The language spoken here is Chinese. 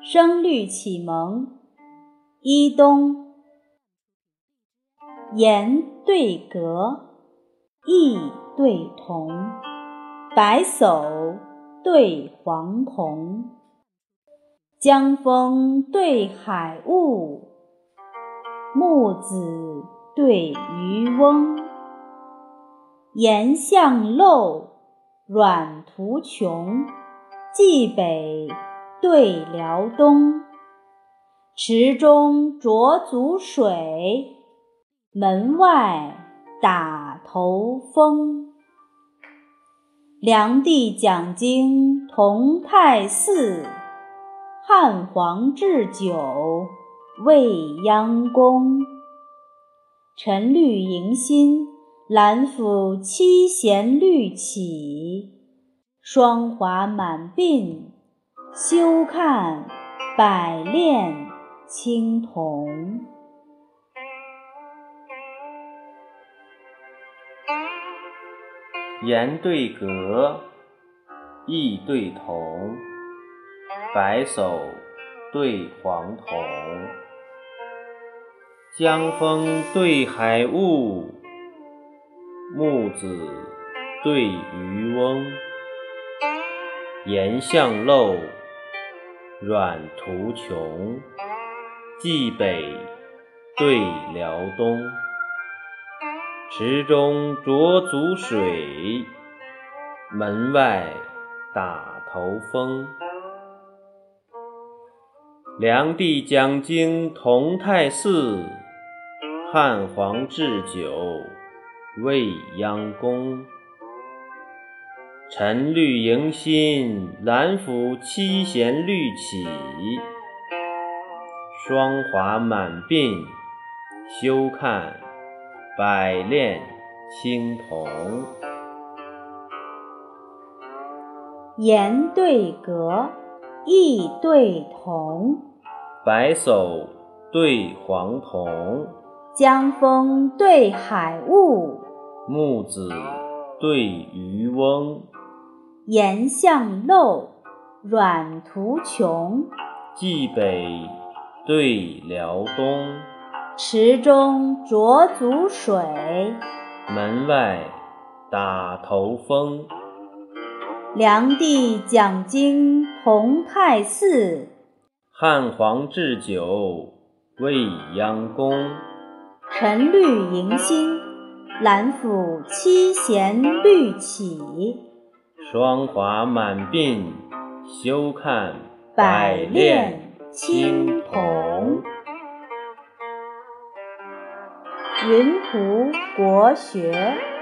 声律启蒙，一东。言对格，意对同，白叟对黄童，江风对海雾，木子对渔翁，岩巷陋，阮途穷，冀北。对辽东，池中濯足水，门外打头风。梁帝讲经同泰寺，汉皇置酒未央宫。陈绿迎新，兰府七弦绿起，霜华满鬓。休看百炼青铜。言对格，意对同，白叟对黄童，江风对海雾，木子对渔翁，岩巷陋。阮途穷，冀北对辽东。池中濯足水，门外打头风。梁帝讲经同泰寺，汉皇置酒未央宫。晨绿迎新，兰府七弦绿起，霜华满鬓。休看百炼青铜。言对格，意对同，白叟对黄童，江风对海雾，木子对渔翁。岩巷陋，阮途穷，冀北对辽东。池中濯足水，门外打头风。梁帝讲经同泰寺，汉皇置酒未央宫。陈绿迎新，兰府七弦绿起。霜华满鬓，休看百炼青铜。云图国学。